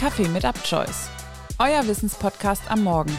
Kaffee mit UpChoice, euer Wissenspodcast am Morgen.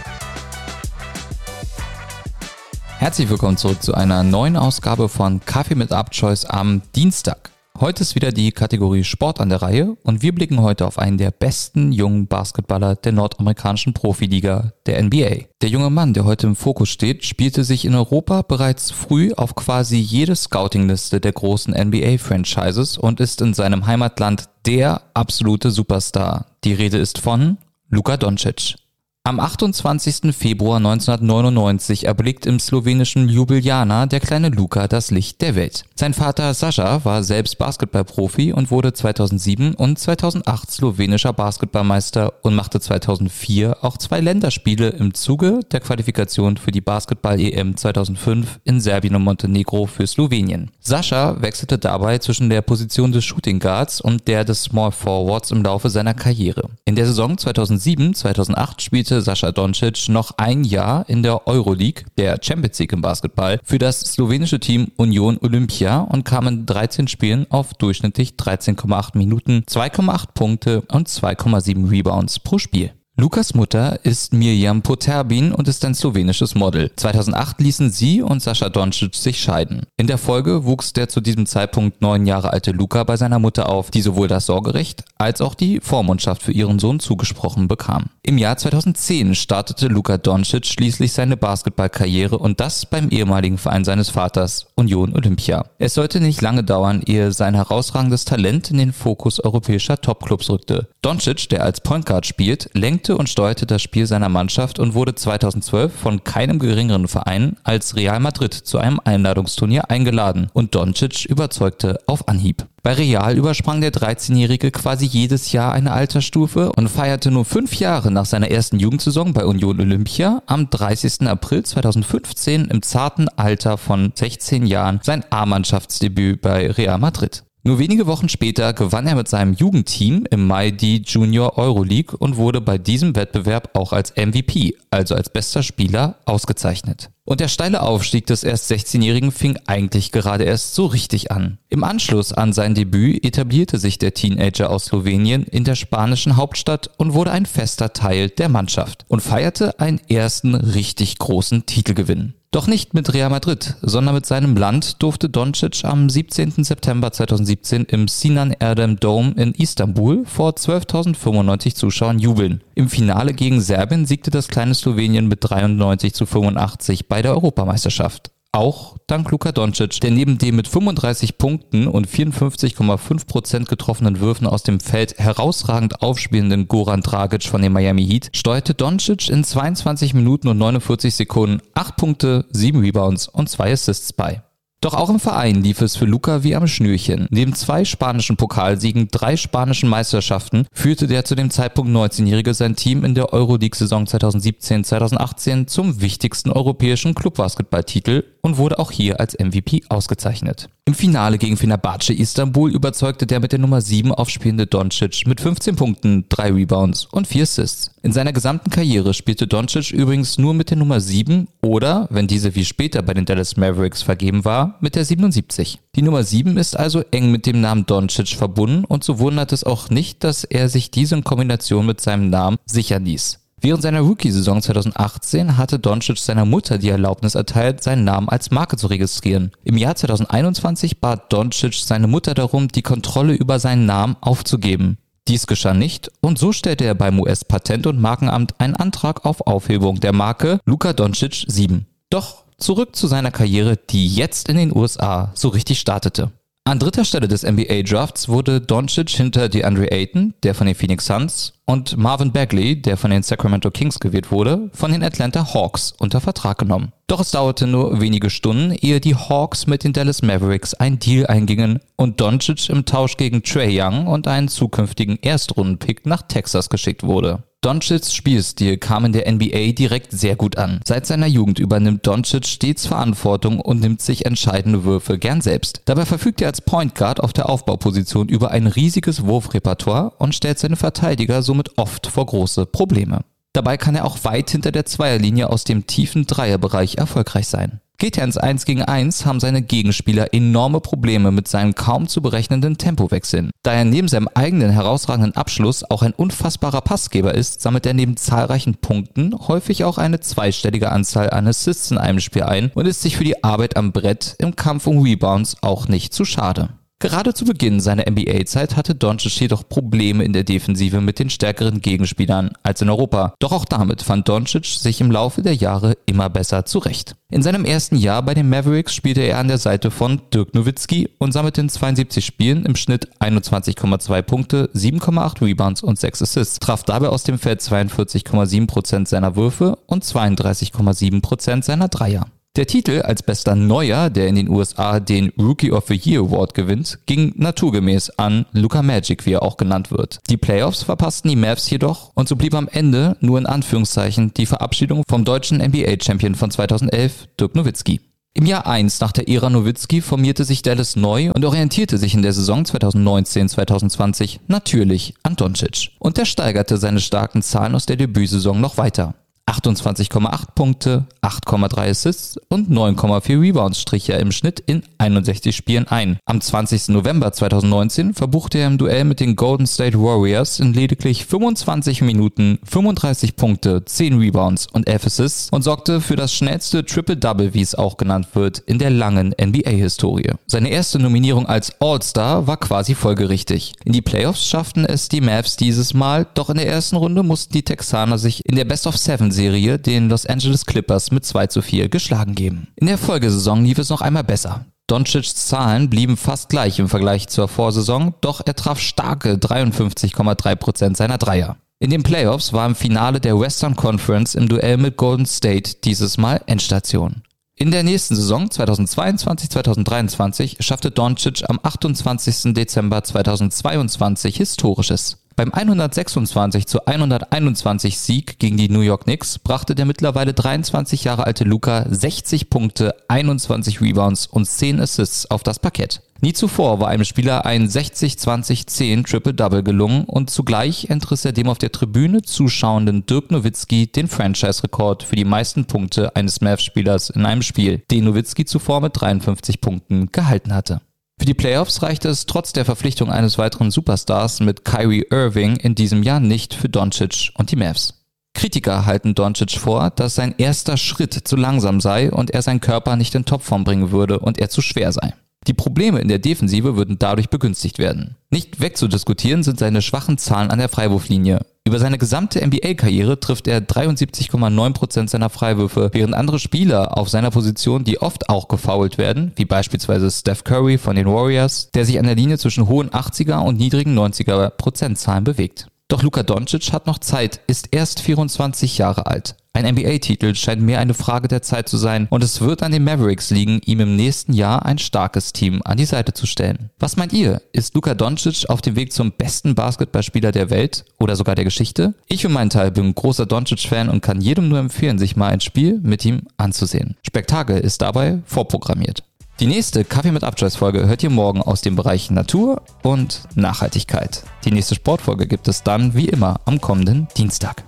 Herzlich willkommen zurück zu einer neuen Ausgabe von Kaffee mit UpChoice am Dienstag. Heute ist wieder die Kategorie Sport an der Reihe und wir blicken heute auf einen der besten jungen Basketballer der nordamerikanischen Profiliga, der NBA. Der junge Mann, der heute im Fokus steht, spielte sich in Europa bereits früh auf quasi jede Scoutingliste der großen NBA-Franchises und ist in seinem Heimatland der absolute Superstar. Die Rede ist von Luka Doncic. Am 28. Februar 1999 erblickt im slowenischen Ljubljana der kleine Luka das Licht der Welt. Sein Vater Sascha war selbst Basketballprofi und wurde 2007 und 2008 slowenischer Basketballmeister und machte 2004 auch zwei Länderspiele im Zuge der Qualifikation für die Basketball-EM 2005 in Serbien und Montenegro für Slowenien. Sascha wechselte dabei zwischen der Position des Shooting Guards und der des Small Forwards im Laufe seiner Karriere. In der Saison 2007-2008 spielte spielte Sascha Doncic noch ein Jahr in der Euroleague, der Champions League im Basketball, für das slowenische Team Union Olympia und kam in 13 Spielen auf durchschnittlich 13,8 Minuten, 2,8 Punkte und 2,7 Rebounds pro Spiel. Lukas Mutter ist Mirjam Poterbin und ist ein slowenisches Model. 2008 ließen sie und Sascha Doncic sich scheiden. In der Folge wuchs der zu diesem Zeitpunkt neun Jahre alte Luca bei seiner Mutter auf, die sowohl das Sorgerecht als auch die Vormundschaft für ihren Sohn zugesprochen bekam. Im Jahr 2010 startete Luka Doncic schließlich seine Basketballkarriere und das beim ehemaligen Verein seines Vaters, Union Olympia. Es sollte nicht lange dauern, ehe sein herausragendes Talent in den Fokus europäischer Topclubs rückte. Doncic, der als Point Guard spielt, lenkte lenkte und steuerte das Spiel seiner Mannschaft und wurde 2012 von keinem geringeren Verein als Real Madrid zu einem Einladungsturnier eingeladen und Doncic überzeugte auf Anhieb. Bei Real übersprang der 13-Jährige quasi jedes Jahr eine Altersstufe und feierte nur fünf Jahre nach seiner ersten Jugendsaison bei Union Olympia am 30. April 2015 im zarten Alter von 16 Jahren sein A-Mannschaftsdebüt bei Real Madrid. Nur wenige Wochen später gewann er mit seinem Jugendteam im Mai die Junior Euroleague und wurde bei diesem Wettbewerb auch als MVP, also als bester Spieler, ausgezeichnet. Und der steile Aufstieg des erst 16-Jährigen fing eigentlich gerade erst so richtig an. Im Anschluss an sein Debüt etablierte sich der Teenager aus Slowenien in der spanischen Hauptstadt und wurde ein fester Teil der Mannschaft und feierte einen ersten richtig großen Titelgewinn. Doch nicht mit Real Madrid, sondern mit seinem Land durfte Doncic am 17. September 2017 im Sinan Erdem Dome in Istanbul vor 12.095 Zuschauern jubeln. Im Finale gegen Serbien siegte das kleine Slowenien mit 93 zu 85 bei der Europameisterschaft. Auch dank Luka Doncic, der neben dem mit 35 Punkten und 54,5 Prozent getroffenen Würfen aus dem Feld herausragend aufspielenden Goran Dragic von den Miami Heat, steuerte Doncic in 22 Minuten und 49 Sekunden 8 Punkte, 7 Rebounds und 2 Assists bei. Doch auch im Verein lief es für Luca wie am Schnürchen. Neben zwei spanischen Pokalsiegen, drei spanischen Meisterschaften führte der zu dem Zeitpunkt 19-Jährige sein Team in der Euroleague-Saison 2017-2018 zum wichtigsten europäischen Clubbasketballtitel und wurde auch hier als MVP ausgezeichnet. Im Finale gegen Fenerbahce Istanbul überzeugte der mit der Nummer 7 aufspielende Doncic mit 15 Punkten, 3 Rebounds und 4 Assists. In seiner gesamten Karriere spielte Doncic übrigens nur mit der Nummer 7 oder, wenn diese wie später bei den Dallas Mavericks vergeben war, mit der 77. Die Nummer 7 ist also eng mit dem Namen Doncic verbunden und so wundert es auch nicht, dass er sich diese in Kombination mit seinem Namen sichern ließ. Während seiner Rookie-Saison 2018 hatte Doncic seiner Mutter die Erlaubnis erteilt, seinen Namen als Marke zu registrieren. Im Jahr 2021 bat Doncic seine Mutter darum, die Kontrolle über seinen Namen aufzugeben. Dies geschah nicht und so stellte er beim US-Patent- und Markenamt einen Antrag auf Aufhebung der Marke Luka Doncic 7. Doch zurück zu seiner Karriere, die jetzt in den USA so richtig startete. An dritter Stelle des NBA Drafts wurde Doncic hinter DeAndre Ayton, der von den Phoenix Suns, und Marvin Bagley, der von den Sacramento Kings gewählt wurde, von den Atlanta Hawks unter Vertrag genommen. Doch es dauerte nur wenige Stunden, ehe die Hawks mit den Dallas Mavericks ein Deal eingingen und Doncic im Tausch gegen Trey Young und einen zukünftigen Erstrundenpick nach Texas geschickt wurde. Doncic's Spielstil kam in der NBA direkt sehr gut an. Seit seiner Jugend übernimmt Doncic stets Verantwortung und nimmt sich entscheidende Würfe gern selbst. Dabei verfügt er als Point Guard auf der Aufbauposition über ein riesiges Wurfrepertoire und stellt seine Verteidiger somit oft vor große Probleme. Dabei kann er auch weit hinter der Zweierlinie aus dem tiefen Dreierbereich erfolgreich sein. Geht er ins 1 gegen 1, haben seine Gegenspieler enorme Probleme mit seinen kaum zu berechnenden Tempowechseln. Da er neben seinem eigenen herausragenden Abschluss auch ein unfassbarer Passgeber ist, sammelt er neben zahlreichen Punkten häufig auch eine zweistellige Anzahl an Assists in einem Spiel ein und ist sich für die Arbeit am Brett im Kampf um Rebounds auch nicht zu schade. Gerade zu Beginn seiner NBA-Zeit hatte Doncic jedoch Probleme in der Defensive mit den stärkeren Gegenspielern als in Europa. Doch auch damit fand Doncic sich im Laufe der Jahre immer besser zurecht. In seinem ersten Jahr bei den Mavericks spielte er an der Seite von Dirk Nowitzki und sammelte in 72 Spielen im Schnitt 21,2 Punkte, 7,8 Rebounds und 6 Assists, traf dabei aus dem Feld 42,7% seiner Würfe und 32,7% seiner Dreier. Der Titel als bester Neuer, der in den USA den Rookie of the Year Award gewinnt, ging naturgemäß an Luca Magic, wie er auch genannt wird. Die Playoffs verpassten die Mavs jedoch und so blieb am Ende nur in Anführungszeichen die Verabschiedung vom deutschen NBA-Champion von 2011, Dirk Nowitzki. Im Jahr 1 nach der Ära Nowitzki formierte sich Dallas neu und orientierte sich in der Saison 2019-2020 natürlich an Doncic. Und er steigerte seine starken Zahlen aus der Debütsaison noch weiter. 28,8 Punkte, 8,3 Assists und 9,4 Rebounds strich er im Schnitt in 61 Spielen ein. Am 20. November 2019 verbuchte er im Duell mit den Golden State Warriors in lediglich 25 Minuten 35 Punkte, 10 Rebounds und 11 Assists und sorgte für das schnellste Triple-Double, wie es auch genannt wird, in der langen NBA-Historie. Seine erste Nominierung als All-Star war quasi folgerichtig. In die Playoffs schafften es die Mavs dieses Mal, doch in der ersten Runde mussten die Texaner sich in der Best of Seven Serie den Los Angeles Clippers mit 2 zu 4 geschlagen geben. In der Folgesaison lief es noch einmal besser. Doncic's Zahlen blieben fast gleich im Vergleich zur Vorsaison, doch er traf starke 53,3% seiner Dreier. In den Playoffs war im Finale der Western Conference im Duell mit Golden State dieses Mal Endstation. In der nächsten Saison 2022-2023 schaffte Doncic am 28. Dezember 2022 Historisches. Beim 126 zu 121 Sieg gegen die New York Knicks brachte der mittlerweile 23 Jahre alte Luca 60 Punkte, 21 Rebounds und 10 Assists auf das Parkett. Nie zuvor war einem Spieler ein 60-20-10 Triple-Double gelungen und zugleich entriss er dem auf der Tribüne zuschauenden Dirk Nowitzki den Franchise-Rekord für die meisten Punkte eines Mavs-Spielers in einem Spiel, den Nowitzki zuvor mit 53 Punkten gehalten hatte. Für die Playoffs reichte es trotz der Verpflichtung eines weiteren Superstars mit Kyrie Irving in diesem Jahr nicht für Doncic und die Mavs. Kritiker halten Doncic vor, dass sein erster Schritt zu langsam sei und er seinen Körper nicht in Topform bringen würde und er zu schwer sei. Die Probleme in der Defensive würden dadurch begünstigt werden. Nicht wegzudiskutieren sind seine schwachen Zahlen an der Freiwurflinie. Über seine gesamte NBA-Karriere trifft er 73,9% seiner Freiwürfe, während andere Spieler auf seiner Position, die oft auch gefoult werden, wie beispielsweise Steph Curry von den Warriors, der sich an der Linie zwischen hohen 80er und niedrigen 90er Prozentzahlen bewegt. Doch Luka Doncic hat noch Zeit, ist erst 24 Jahre alt. Ein NBA-Titel scheint mehr eine Frage der Zeit zu sein und es wird an den Mavericks liegen, ihm im nächsten Jahr ein starkes Team an die Seite zu stellen. Was meint ihr? Ist Luka Doncic auf dem Weg zum besten Basketballspieler der Welt oder sogar der Geschichte? Ich für meinen Teil bin großer Doncic-Fan und kann jedem nur empfehlen, sich mal ein Spiel mit ihm anzusehen. Spektakel ist dabei vorprogrammiert. Die nächste Kaffee mit Abchoice Folge hört ihr morgen aus dem Bereich Natur und Nachhaltigkeit. Die nächste Sportfolge gibt es dann wie immer am kommenden Dienstag.